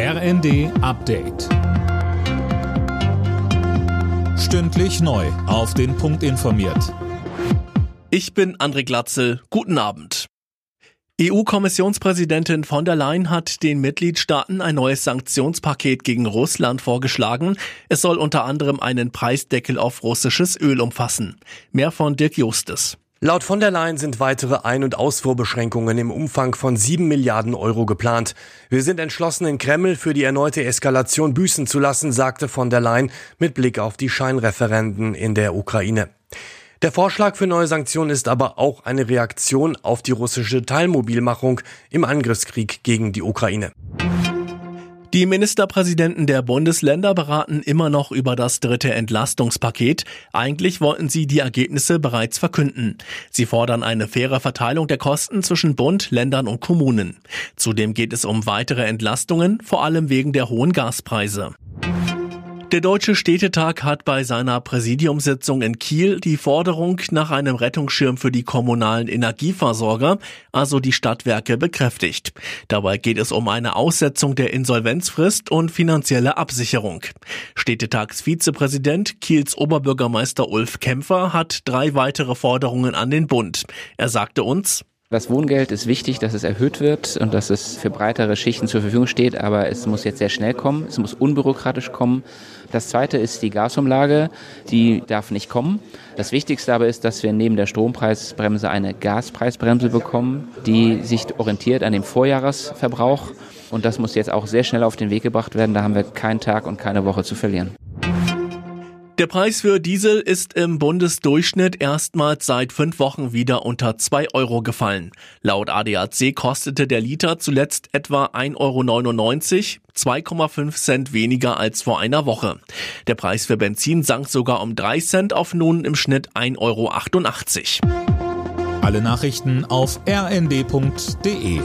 RND Update. Stündlich neu. Auf den Punkt informiert. Ich bin André Glatzel. Guten Abend. EU-Kommissionspräsidentin von der Leyen hat den Mitgliedstaaten ein neues Sanktionspaket gegen Russland vorgeschlagen. Es soll unter anderem einen Preisdeckel auf russisches Öl umfassen. Mehr von Dirk Justes. Laut von der Leyen sind weitere Ein- und Ausfuhrbeschränkungen im Umfang von sieben Milliarden Euro geplant. Wir sind entschlossen, in Kreml für die erneute Eskalation büßen zu lassen, sagte von der Leyen mit Blick auf die Scheinreferenden in der Ukraine. Der Vorschlag für neue Sanktionen ist aber auch eine Reaktion auf die russische Teilmobilmachung im Angriffskrieg gegen die Ukraine. Die Ministerpräsidenten der Bundesländer beraten immer noch über das dritte Entlastungspaket. Eigentlich wollten sie die Ergebnisse bereits verkünden. Sie fordern eine faire Verteilung der Kosten zwischen Bund, Ländern und Kommunen. Zudem geht es um weitere Entlastungen, vor allem wegen der hohen Gaspreise. Der Deutsche Städtetag hat bei seiner Präsidiumssitzung in Kiel die Forderung nach einem Rettungsschirm für die kommunalen Energieversorger, also die Stadtwerke, bekräftigt. Dabei geht es um eine Aussetzung der Insolvenzfrist und finanzielle Absicherung. Städtetagsvizepräsident Kiels Oberbürgermeister Ulf Kämpfer hat drei weitere Forderungen an den Bund. Er sagte uns, das Wohngeld ist wichtig, dass es erhöht wird und dass es für breitere Schichten zur Verfügung steht, aber es muss jetzt sehr schnell kommen, es muss unbürokratisch kommen. Das zweite ist die Gasumlage, die darf nicht kommen. Das Wichtigste aber ist, dass wir neben der Strompreisbremse eine Gaspreisbremse bekommen, die sich orientiert an dem Vorjahresverbrauch und das muss jetzt auch sehr schnell auf den Weg gebracht werden. Da haben wir keinen Tag und keine Woche zu verlieren. Der Preis für Diesel ist im Bundesdurchschnitt erstmals seit fünf Wochen wieder unter zwei Euro gefallen. Laut ADAC kostete der Liter zuletzt etwa 1,99 Euro, 2,5 Cent weniger als vor einer Woche. Der Preis für Benzin sank sogar um drei Cent auf nun im Schnitt 1,88 Euro. Alle Nachrichten auf rnd.de